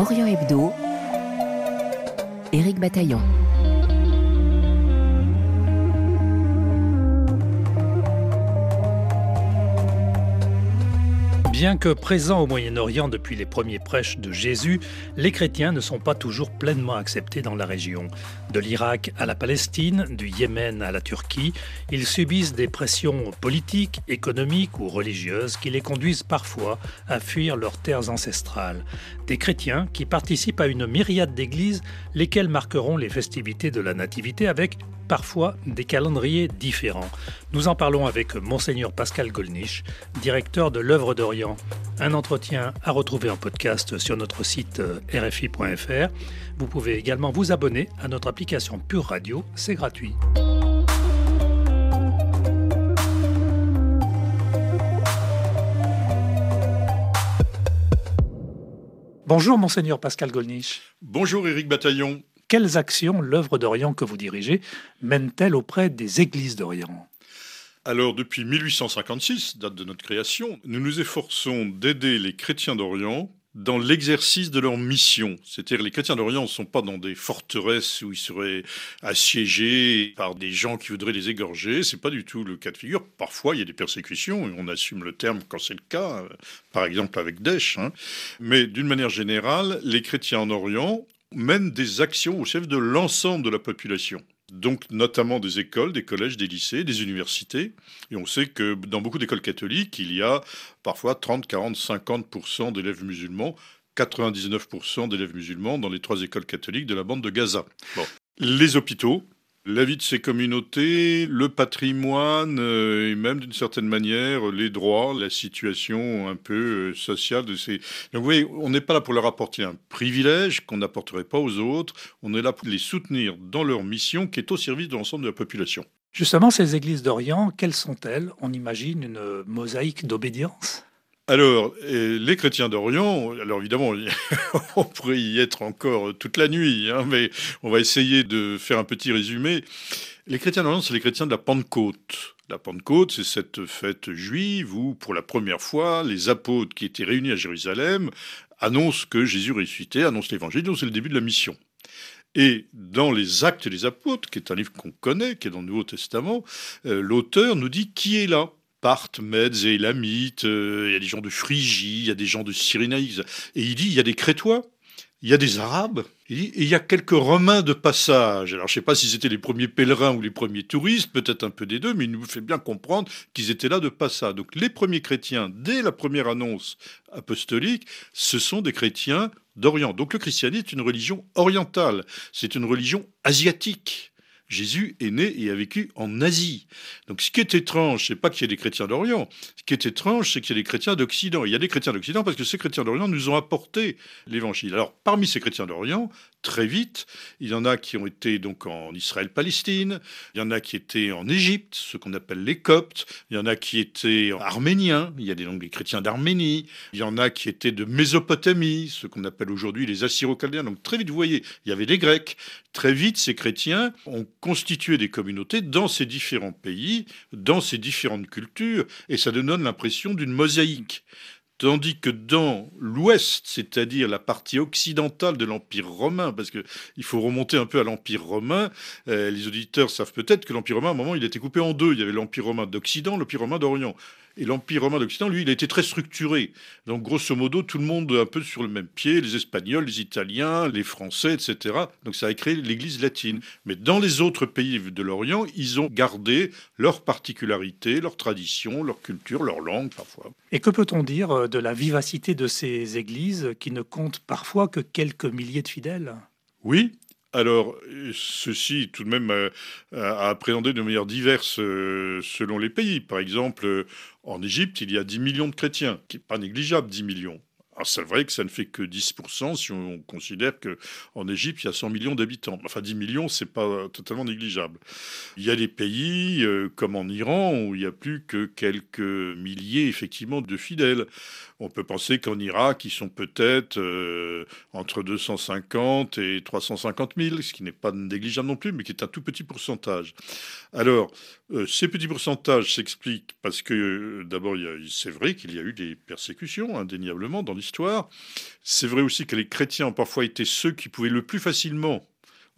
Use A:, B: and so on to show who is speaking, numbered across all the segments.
A: Orient Hebdo, Éric Bataillon.
B: Bien que présents au Moyen-Orient depuis les premiers prêches de Jésus, les chrétiens ne sont pas toujours pleinement acceptés dans la région. De l'Irak à la Palestine, du Yémen à la Turquie, ils subissent des pressions politiques, économiques ou religieuses qui les conduisent parfois à fuir leurs terres ancestrales. Des chrétiens qui participent à une myriade d'églises, lesquelles marqueront les festivités de la Nativité avec parfois des calendriers différents. Nous en parlons avec Monseigneur Pascal Golnisch, directeur de l'œuvre d'Orient. Un entretien à retrouver en podcast sur notre site euh, rfi.fr. Vous pouvez également vous abonner à notre application Pure Radio, c'est gratuit. Bonjour Monseigneur Pascal Golnisch.
C: Bonjour Éric Bataillon
B: quelles actions l'œuvre d'Orient que vous dirigez mène-t-elle auprès des églises d'Orient?
C: Alors, depuis 1856, date de notre création, nous nous efforçons d'aider les chrétiens d'Orient dans l'exercice de leur mission. C'est-à-dire les chrétiens d'Orient ne sont pas dans des forteresses où ils seraient assiégés par des gens qui voudraient les égorger. C'est pas du tout le cas de figure. Parfois, il y a des persécutions et on assume le terme quand c'est le cas, par exemple avec Daesh. Hein. Mais d'une manière générale, les chrétiens en Orient mène des actions au chef de l'ensemble de la population. Donc notamment des écoles, des collèges, des lycées, des universités. Et on sait que dans beaucoup d'écoles catholiques, il y a parfois 30, 40, 50% d'élèves musulmans, 99% d'élèves musulmans dans les trois écoles catholiques de la bande de Gaza. Les hôpitaux, la vie de ces communautés, le patrimoine euh, et même d'une certaine manière les droits, la situation un peu euh, sociale de ces. Donc vous voyez, on n'est pas là pour leur apporter un privilège qu'on n'apporterait pas aux autres. On est là pour les soutenir dans leur mission qui est au service de l'ensemble de la population.
B: Justement, ces églises d'Orient, quelles sont-elles? On imagine une mosaïque d'obédience?
C: Alors, les chrétiens d'Orient, alors évidemment, on pourrait y être encore toute la nuit, hein, mais on va essayer de faire un petit résumé. Les chrétiens d'Orient, c'est les chrétiens de la Pentecôte. La Pentecôte, c'est cette fête juive où, pour la première fois, les apôtres qui étaient réunis à Jérusalem annoncent que Jésus ressuscité, annoncent l'évangile, donc c'est le début de la mission. Et dans les Actes des Apôtres, qui est un livre qu'on connaît, qui est dans le Nouveau Testament, euh, l'auteur nous dit qui est là. Parthes, Mèdes et Elamites, euh, il y a des gens de Phrygie, il y a des gens de Cyrénaïs. Et il dit, il y a des Crétois, il y a des Arabes, et il y a quelques Romains de passage. Alors je ne sais pas si c'était les premiers pèlerins ou les premiers touristes, peut-être un peu des deux, mais il nous fait bien comprendre qu'ils étaient là de passage. Donc les premiers chrétiens, dès la première annonce apostolique, ce sont des chrétiens d'Orient. Donc le christianisme est une religion orientale, c'est une religion asiatique. Jésus est né et a vécu en Asie. Donc ce qui est étrange, c'est pas qu'il y ait des chrétiens d'Orient. Ce qui est étrange, c'est qu'il y a des chrétiens d'Occident. Il y a des chrétiens d'Occident parce que ces chrétiens d'Orient nous ont apporté l'évangile. Alors parmi ces chrétiens d'Orient, très vite. Il y en a qui ont été donc en Israël-Palestine, il y en a qui étaient en Égypte, ce qu'on appelle les Coptes, il y en a qui étaient arméniens, il y a des, donc chrétiens d'Arménie, il y en a qui étaient de Mésopotamie, ce qu'on appelle aujourd'hui les Assyro-Chaldéens. Donc très vite, vous voyez, il y avait des Grecs. Très vite, ces chrétiens ont constitué des communautés dans ces différents pays, dans ces différentes cultures, et ça donne l'impression d'une mosaïque. Tandis que dans l'Ouest, c'est-à-dire la partie occidentale de l'Empire romain, parce qu'il faut remonter un peu à l'Empire romain, euh, les auditeurs savent peut-être que l'Empire romain, à un moment, il était coupé en deux. Il y avait l'Empire romain d'Occident, l'Empire romain d'Orient. Et l'Empire romain d'Occident, lui, il a été très structuré. Donc, grosso modo, tout le monde un peu sur le même pied, les Espagnols, les Italiens, les Français, etc. Donc, ça a créé l'Église latine. Mais dans les autres pays de l'Orient, ils ont gardé leurs particularités, leurs traditions, leur culture, leur langue, parfois.
B: Et que peut-on dire euh, de la vivacité de ces églises qui ne comptent parfois que quelques milliers de fidèles?
C: Oui, alors, ceci tout de même euh, a appréhendé de manière diverse euh, selon les pays. Par exemple, euh, en Égypte, il y a 10 millions de chrétiens, qui n'est pas négligeable, 10 millions. C'est vrai que ça ne fait que 10% si on considère qu'en Égypte, il y a 100 millions d'habitants. Enfin, 10 millions, c'est pas totalement négligeable. Il y a des pays comme en Iran où il y a plus que quelques milliers, effectivement, de fidèles. On peut penser qu'en Irak, ils sont peut-être euh, entre 250 et 350 000, ce qui n'est pas négligeable non plus, mais qui est un tout petit pourcentage. Alors, euh, ces petits pourcentages s'expliquent parce que, euh, d'abord, c'est vrai qu'il y a eu des persécutions, indéniablement, dans l'histoire. C'est vrai aussi que les chrétiens ont parfois été ceux qui pouvaient le plus facilement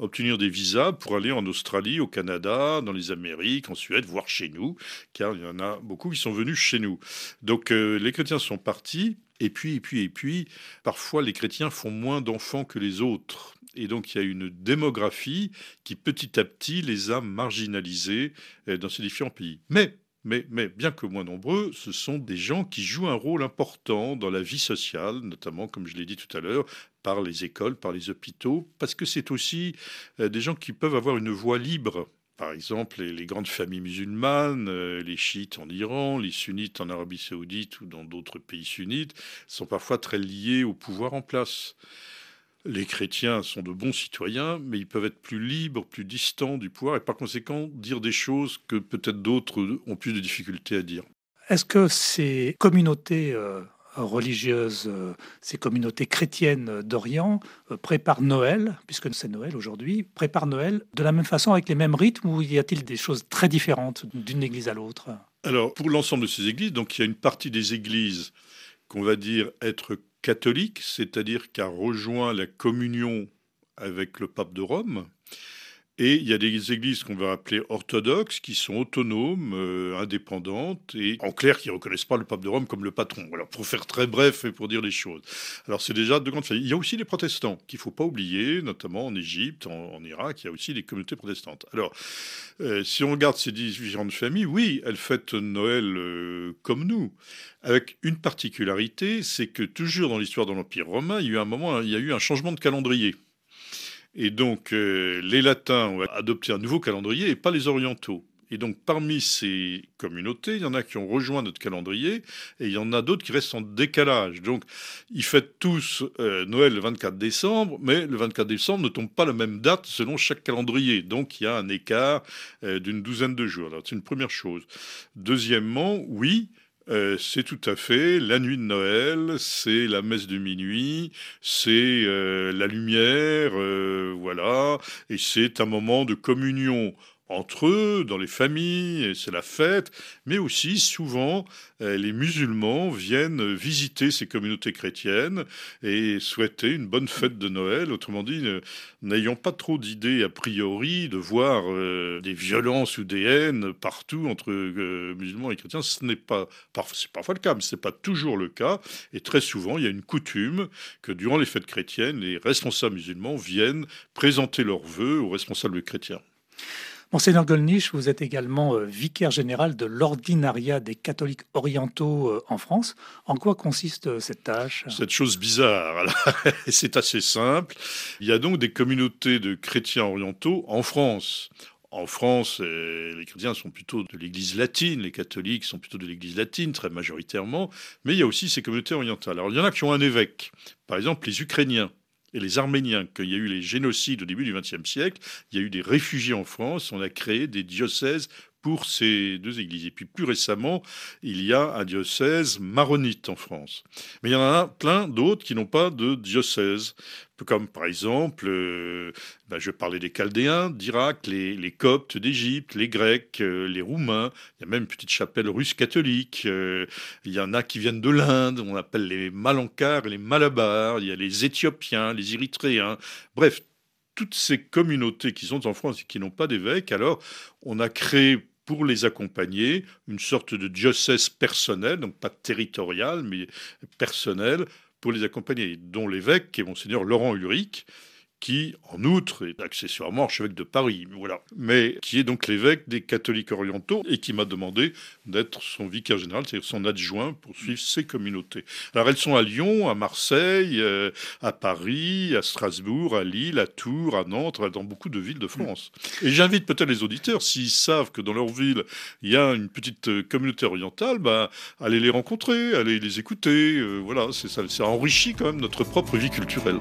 C: obtenir des visas pour aller en Australie, au Canada, dans les Amériques, en Suède, voire chez nous, car il y en a beaucoup qui sont venus chez nous. Donc euh, les chrétiens sont partis, et puis, et puis, et puis, parfois les chrétiens font moins d'enfants que les autres. Et donc il y a une démographie qui petit à petit les a marginalisés euh, dans ces différents pays. Mais mais, bien que moins nombreux, ce sont des gens qui jouent un rôle important dans la vie sociale, notamment, comme je l'ai dit tout à l'heure, par les écoles, par les hôpitaux, parce que c'est aussi euh, des gens qui peuvent avoir une voix libre. Par exemple, les, grandes familles musulmanes, euh, les chiites en Iran, les sunnites en Arabie saoudite ou dans d'autres pays sunnites, sont parfois très liés au pouvoir en place. Les chrétiens sont de bons citoyens, mais ils peuvent être plus libres, plus distants du pouvoir et par conséquent dire des choses que peut-être d'autres ont plus de difficultés à dire.
B: Est-ce que ces communautés euh, religieuses, euh, ces communautés chrétiennes d'Orient euh, préparent Noël, puisque c'est Noël aujourd'hui, préparent Noël de la même façon avec les mêmes rythmes ou y a-t-il des choses très différentes d'une église à l'autre?
C: Alors, pour l'ensemble de ces églises, donc il y a une partie des églises qu'on va dire être catholique, c'est-à-dire qu'a rejoint la communion avec le pape de Rome. Et il y a des églises qu'on va appeler orthodoxes, qui sont autonomes, euh, indépendantes, et en clair, qui ne reconnaissent pas le pape de Rome comme le patron. Alors, pour faire très bref et pour dire les choses. Alors, c'est déjà de grandes familles. Il y a aussi les protestants, qu'il ne faut pas oublier, notamment en Égypte, en, Irak, il y a aussi des communautés protestantes. Alors, euh, si on regarde ces différentes familles, oui, elles fêtent Noël euh, comme nous, avec une particularité, c'est que toujours dans l'histoire de l'Empire romain, il y a eu un moment, il y a eu un changement de calendrier. Et donc, euh, les latins ont adopté un nouveau calendrier et pas les orientaux. Et donc, parmi ces communautés, il y en a qui ont rejoint notre calendrier et il y en a d'autres qui restent en décalage. Donc, ils fêtent tous euh, Noël le 24 décembre, mais le 24 décembre ne tombe pas la même date selon chaque calendrier. Donc, il y a un écart euh, d'une douzaine de jours. C'est une première chose. Deuxièmement, oui, euh, c'est tout à fait la nuit de Noël, c'est la messe de minuit, c'est euh, la lumière, euh, voilà, et c'est un moment de communion entre eux, dans les familles, c'est la fête, mais aussi souvent euh, les musulmans viennent visiter ces communautés chrétiennes et souhaiter une bonne fête de Noël. Autrement dit, n'ayant pas trop d'idées a priori de voir euh, des violences ou des haines partout entre euh, musulmans et chrétiens, ce n'est pas, c'est parfois le cas, mais ce n'est pas toujours le cas. Et très souvent, il y a une coutume que durant les fêtes chrétiennes, les responsables musulmans viennent présenter leurs vœux aux responsables chrétiens.
B: Monseigneur Golnisch, vous êtes également euh, vicaire général de l'ordinariat des catholiques orientaux euh, en France. En quoi consiste euh, cette tâche?
C: Cette chose bizarre, c'est assez simple. Il y a donc des communautés de chrétiens orientaux en France. En France, les chrétiens sont plutôt de l'Église latine, les catholiques sont plutôt de l'Église latine, très majoritairement, mais il y a aussi ces communautés orientales. Alors il y en a qui ont un évêque, par exemple les Ukrainiens et les Arméniens, qu'il y a eu les génocides au début du XXe siècle, il y a eu des réfugiés en France, on a créé des diocèses pour ces deux églises. Et puis plus récemment, il y a un diocèse maronite en France. Mais il y en a plein d'autres qui n'ont pas de diocèse comme par exemple, euh, ben, je parlais des Chaldéens d'Irak, les, Coptes d'Égypte, les Grecs, euh, les Roumains, il y a même une petite chapelle russe catholique, euh, il y en a qui viennent de l'Inde, on appelle les Malankars les Malabars, il y a les Éthiopiens, les Érythréens, bref, toutes ces communautés qui sont en France et qui n'ont pas d'évêque, alors on a créé pour les accompagner, une sorte de diocèse personnel, donc pas territorial, mais personnel, pour les accompagner, dont l'évêque est monseigneur Laurent Ulrich, qui, en outre, est accessoirement archevêque de Paris, voilà, mais qui est donc l'évêque des catholiques orientaux et qui m'a demandé d'être son vicaire général, c'est-à-dire son adjoint pour suivre ces communautés. Alors elles sont à Lyon, à Marseille, euh, à Paris, à Strasbourg, à Lille, à Tours, à Nantes, dans beaucoup de villes de France. Et j'invite peut-être les auditeurs, s'ils savent que dans leur ville, il y a une petite euh, communauté orientale, bah, allez les rencontrer, allez les écouter, euh, voilà, c'est ça, ça enrichit quand même notre propre vie culturelle.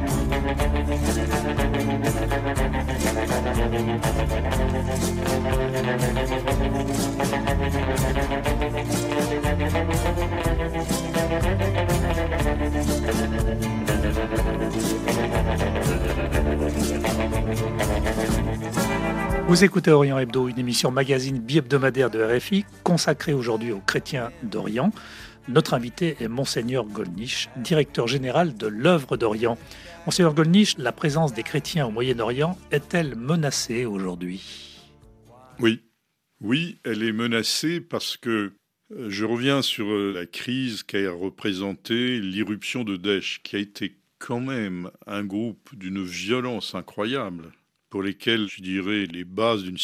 B: Vous écoutez Orient Hebdo, une émission magazine bi-hebdomadaire de RFI consacrée aujourd'hui aux chrétiens d'Orient. Notre invité est Monseigneur Golnisch, directeur général de l'œuvre d'Orient. Monseigneur Golnisch, la présence des chrétiens au Moyen-Orient est-elle menacée aujourd'hui?
C: Oui, oui, elle est menacée parce que euh, je reviens sur euh, la crise qu'a représentée l'irruption de Daesh, qui a été quand même un groupe d'une violence incroyable pour lesquels, je dirais, les bases d'une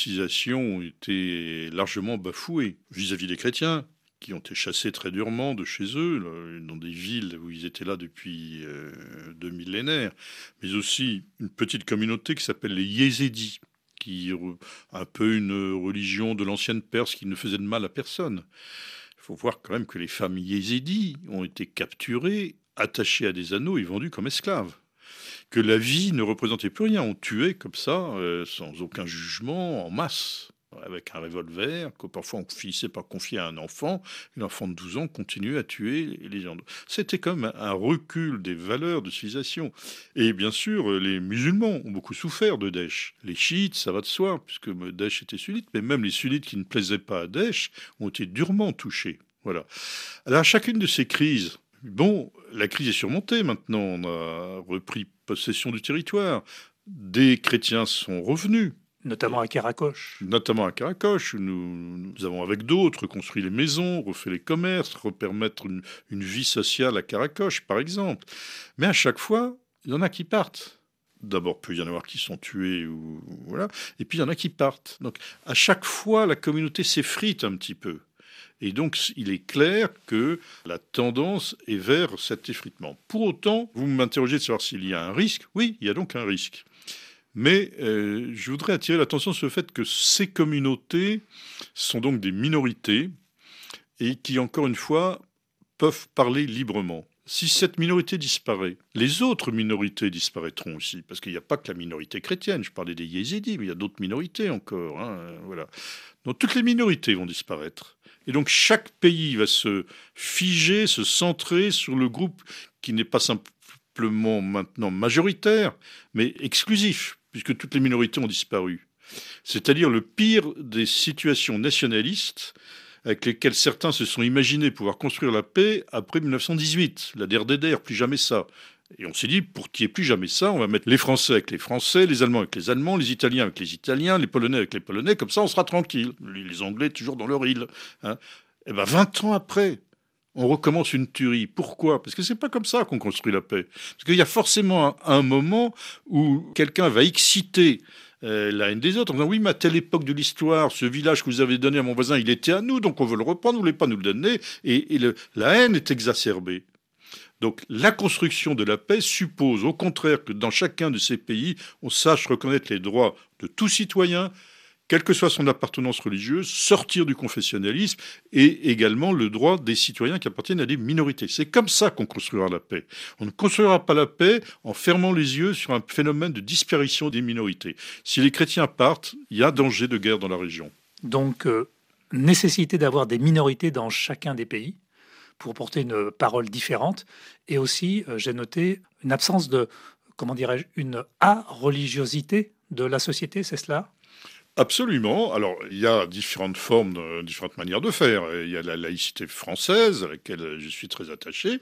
C: ont été largement bafouées vis-à-vis des chrétiens, qui ont été chassés très durement de chez eux, dans des villes où ils étaient là depuis euh, deux millénaires, mais aussi une petite communauté qui s'appelle les Yézédis, qui un peu une religion de l'ancienne Perse qui ne faisait de mal à personne. Il faut voir quand même que les femmes Yézédis ont été capturées, attachées à des anneaux et vendues comme esclaves que la vie ne représentait plus rien. On tuait comme ça, euh, sans aucun jugement, en masse, avec un revolver, que parfois on finissait par confier à un enfant. L'enfant de 12 ans continuait à tuer les gens. C'était comme un recul des valeurs de civilisation. Et bien sûr, les musulmans ont beaucoup souffert de Daesh. Les chiites, ça va de soi, puisque Daesh était sunnite, mais même les sunnites qui ne plaisaient pas à Daesh ont été durement touchés. Voilà. Alors, chacune de ces crises, Bon, la crise est surmontée maintenant, on a repris possession du territoire. Des chrétiens sont revenus.
B: Notamment à Caracoche.
C: Notamment à Caracoche. Nous, nous avons, avec d'autres, construit les maisons, refait les commerces, repermettre une, une vie sociale à Caracoche, par exemple. Mais à chaque fois, il y en a qui partent. D'abord, peut y en avoir qui sont tués, ou, voilà. et puis il y en a qui partent. Donc, à chaque fois, la communauté s'effrite un petit peu. Et donc, il est clair que la tendance est vers cet effritement. Pour autant, vous m'interrogez de savoir s'il y a un risque. Oui, il y a donc un risque. Mais euh, je voudrais attirer l'attention sur le fait que ces communautés sont donc des minorités et qui, encore une fois, peuvent parler librement. Si cette minorité disparaît, les autres minorités disparaîtront aussi, parce qu'il n'y a pas que la minorité chrétienne. Je parlais des yézidis, mais il y a d'autres minorités encore. Hein, voilà. Donc toutes les minorités vont disparaître. Et donc chaque pays va se figer, se centrer sur le groupe qui n'est pas simplement maintenant majoritaire, mais exclusif, puisque toutes les minorités ont disparu. C'est-à-dire le pire des situations nationalistes avec lesquelles certains se sont imaginés pouvoir construire la paix après 1918, la DRDR, plus jamais ça. Et on s'est dit, pour qu'il n'y ait plus jamais ça, on va mettre les Français avec les Français, les Allemands avec les Allemands, les Italiens avec les Italiens, les Polonais avec les Polonais, comme ça on sera tranquille. Les Anglais toujours dans leur île. Et bien 20 ans après, on recommence une tuerie. Pourquoi? Parce que c'est pas comme ça qu'on construit la paix. Parce qu'il y a forcément un, moment où quelqu'un va exciter euh, la haine des autres en disant oui mais à telle époque de l'histoire ce village que vous avez donné à mon voisin il était à nous donc on veut le reprendre vous voulez pas nous le donner et, la haine est exacerbée donc la construction de la paix suppose au contraire que dans chacun de ces pays, on sache reconnaître les droits de tout citoyen, quelle que soit son appartenance religieuse, sortir du confessionnalisme et également le droit des citoyens qui appartiennent à des minorités. C'est comme ça qu'on construira la paix. On ne construira pas la paix en fermant les yeux sur un phénomène de disparition des minorités. Si les chrétiens partent, il y a danger de guerre dans la région.
B: Donc, euh, nécessité d'avoir des minorités dans chacun des pays pour porter une parole différente. Et aussi, euh, j'ai noté une absence de, comment dirais-je, une a-religiosité de la société, c'est cela?
C: Absolument. Alors, il y a différentes formes, différentes manières de faire. Il y a la laïcité française, à laquelle je suis très attaché,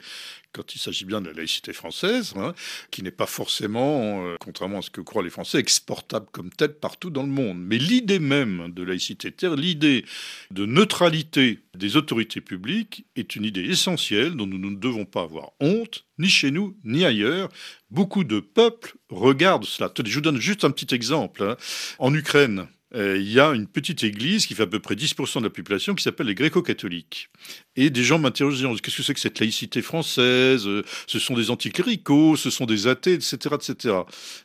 C: quand il s'agit bien de la laïcité française, hein, qui n'est pas forcément, euh, contrairement à ce que croient les Français, exportable comme telle partout dans le monde. Mais l'idée même de laïcité, l'idée de neutralité des autorités publiques est une idée essentielle dont nous ne devons pas avoir honte, ni chez nous, ni ailleurs. Beaucoup de peuples regardent cela. Je vous donne juste un petit exemple. Hein. En Ukraine, euh, il y a une petite église qui fait à peu près 10% de la population qui s'appelle les gréco-catholiques. Et des gens m'interrogent, qu'est-ce que c'est que cette laïcité française? Euh, Ce sont des anticléricaux, ce sont des athées, etc. etc.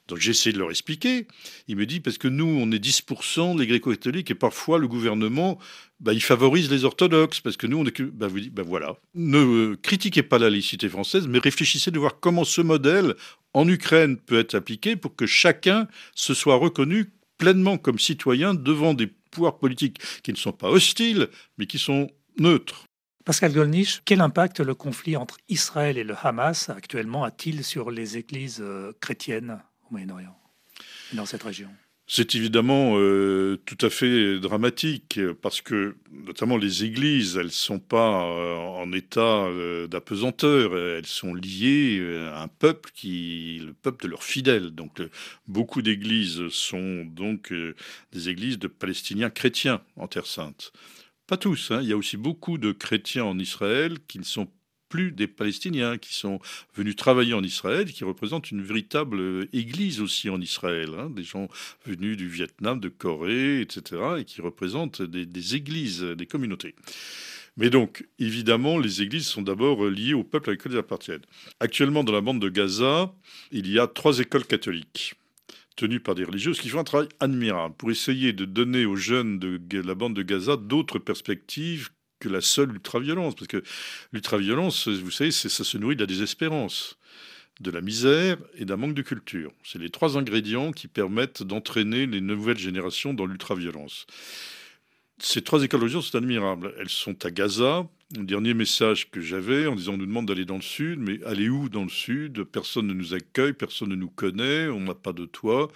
C: Donc j'ai essayé de leur expliquer. Il me dit, parce que nous, on est 10% les gréco-catholiques et parfois le gouvernement, bah, il favorise les orthodoxes, parce que nous, on est. Bah, vous dites, bah, voilà. Ne euh, critiquez pas la laïcité française, mais réfléchissez de voir comment ce modèle en Ukraine peut être appliqué pour que chacun se soit reconnu pleinement comme citoyen devant des pouvoirs politiques qui ne sont pas hostiles, mais qui sont neutres.
B: Pascal Golnisch, quel impact le conflit entre Israël et le Hamas actuellement a-t-il sur les églises euh, chrétiennes au Moyen-Orient, dans cette région?
C: C'est évidemment euh, tout à fait dramatique parce que notamment les églises, elles sont pas euh, en état euh, d'apesanteur, elles sont liées à un peuple qui, le peuple de leurs fidèles. Donc beaucoup d'églises sont donc des églises de Palestiniens chrétiens en Terre Sainte. Pas tous, hein. il y a aussi beaucoup de chrétiens en Israël qui ne sont plus des Palestiniens qui sont venus travailler en Israël, qui représentent une véritable église aussi en Israël, hein, des gens venus du Vietnam, de Corée, etc., et qui représentent des, églises, des communautés. Mais donc, évidemment, les églises sont d'abord liées au peuple avec lequel elles appartiennent. Actuellement, dans la bande de Gaza, il y a trois écoles catholiques tenues par des religieuses qui font un travail admirable pour essayer de donner aux jeunes de la bande de Gaza d'autres perspectives que la seule ultraviolence. Parce que l'ultraviolence, vous savez, ça se nourrit de la désespérance, de la misère et d'un manque de culture. C'est les trois ingrédients qui permettent d'entraîner les nouvelles générations dans l'ultraviolence. Ces trois écoles sont admirables. Elles sont à Gaza. Le dernier message que j'avais en disant on nous demande d'aller dans le sud, mais allez où dans le sud? Personne ne nous accueille, personne ne nous connaît, on n'a pas de toit,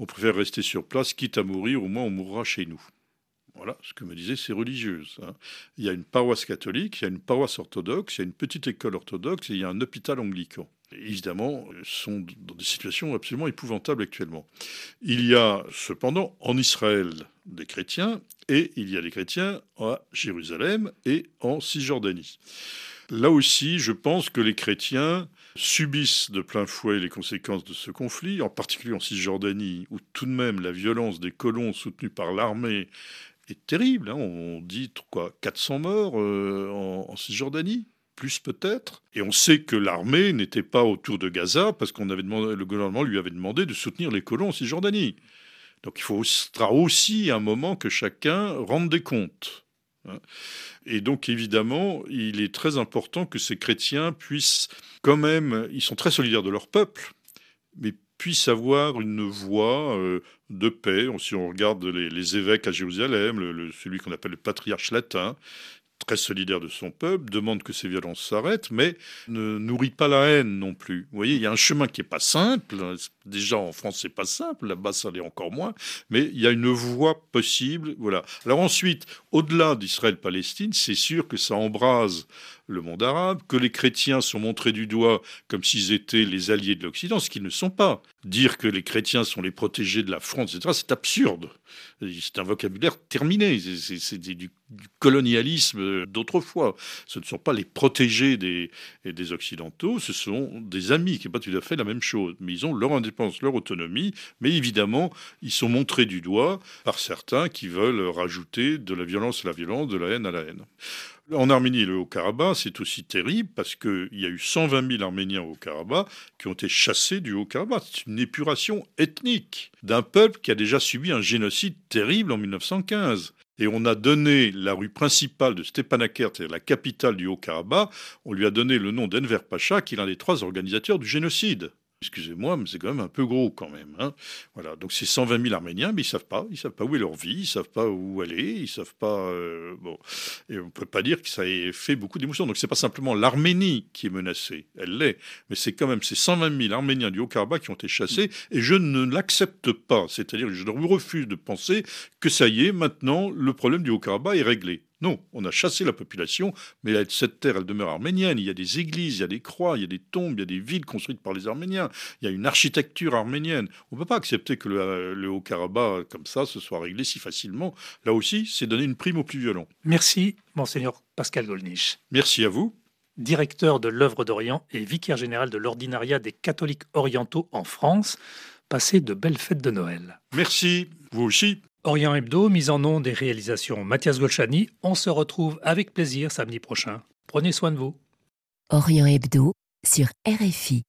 C: on préfère rester sur place, quitte à mourir, au moins on mourra chez nous. Voilà ce que me disaient ces religieuses. Hein. Il y a une paroisse catholique, il y a une paroisse orthodoxe, il y a une petite école orthodoxe et il y a un hôpital anglican. évidemment, sont dans des situations absolument épouvantables actuellement. Il y a cependant en Israël des chrétiens et il y a des chrétiens à Jérusalem et en Cisjordanie. Là aussi, je pense que les chrétiens subissent de plein fouet les conséquences de ce conflit, en particulier en Cisjordanie, où tout de même la violence des colons soutenus par l'armée est terrible. Hein. On dit quoi 400 morts euh, en, Cisjordanie plus peut-être. Et on sait que l'armée n'était pas autour de Gaza parce qu'on avait demandé, le gouvernement lui avait demandé de soutenir les colons en Cisjordanie. Donc il faudra aussi un moment que chacun rende des comptes. Hein. Et donc évidemment, il est très important que ces chrétiens puissent quand même, ils sont très solidaires de leur peuple, mais puisse avoir une voix euh, de paix. Si on regarde les, évêques à Jérusalem, celui qu'on appelle le patriarche latin, très solidaire de son peuple, demande que ces violences s'arrêtent, mais ne nourrit pas la haine non plus. Vous voyez, il y a un chemin qui n'est pas simple. Déjà en France, c'est pas simple. Là-bas, ça l'est encore moins. Mais il y a une voie possible. Voilà. Alors ensuite, au-delà d'Israël-Palestine, c'est sûr que ça embrase le monde arabe, que les chrétiens sont montrés du doigt comme s'ils étaient les alliés de l'Occident, ce qu'ils ne sont pas. Dire que les chrétiens sont les protégés de la France, etc., c'est absurde. C'est un vocabulaire terminé. C'est du, colonialisme d'autrefois. Ce ne sont pas les protégés des, des Occidentaux, ce sont des amis, qui n'est pas tout à fait la même chose. Mais ils ont leur indépendance, leur autonomie, mais évidemment, ils sont montrés du doigt par certains qui veulent rajouter de la violence à la violence, de la haine à la haine. En Arménie le Haut-Karabakh, c'est aussi terrible parce qu'il y a eu 120 000 Arméniens au Haut-Karabakh qui ont été chassés du Haut-Karabakh. C'est une épuration ethnique d'un peuple qui a déjà subi un génocide terrible en 1915. Et on a donné la rue principale de Stepanakert, la capitale du Haut-Karabakh, on lui a donné le nom d'Enver Pacha, qui est l'un des trois organisateurs du génocide. Excusez-moi, mais c'est quand même un peu gros quand même. Hein. Voilà, donc c'est 120 000 Arméniens, mais ils savent pas, ils savent pas où est leur vie, ils savent pas où aller, ils savent pas. Euh, bon, et on peut pas dire que ça ait fait beaucoup d'émotions. Donc c'est pas simplement l'Arménie qui est menacée, elle l'est, mais c'est quand même ces 120 000 Arméniens du Haut-Karabakh qui ont été chassés, et je ne l'accepte pas. C'est-à-dire je refuse de penser que ça y est, maintenant le problème du Haut-Karabakh est réglé. Non, on a chassé la population, mais cette terre, elle demeure arménienne. Il y a des églises, il y a des croix, il y a des tombes, il y a des villes construites par les Arméniens. Il y a une architecture arménienne. On ne peut pas accepter que le, Haut-Karabakh, comme ça, se soit réglé si facilement. Là aussi, c'est donner une prime aux plus violents.
B: Merci, Monseigneur Pascal Golnisch.
C: Merci à vous.
B: Directeur de l'œuvre d'Orient et vicaire général de l'ordinariat des catholiques orientaux en France. Passez de belles fêtes de Noël.
C: Merci, vous aussi.
B: Orient Hebdo, mise en nom des réalisations Mathias Golchani. On se retrouve avec plaisir samedi prochain. Prenez soin de vous.
A: Orient Hebdo sur RFI.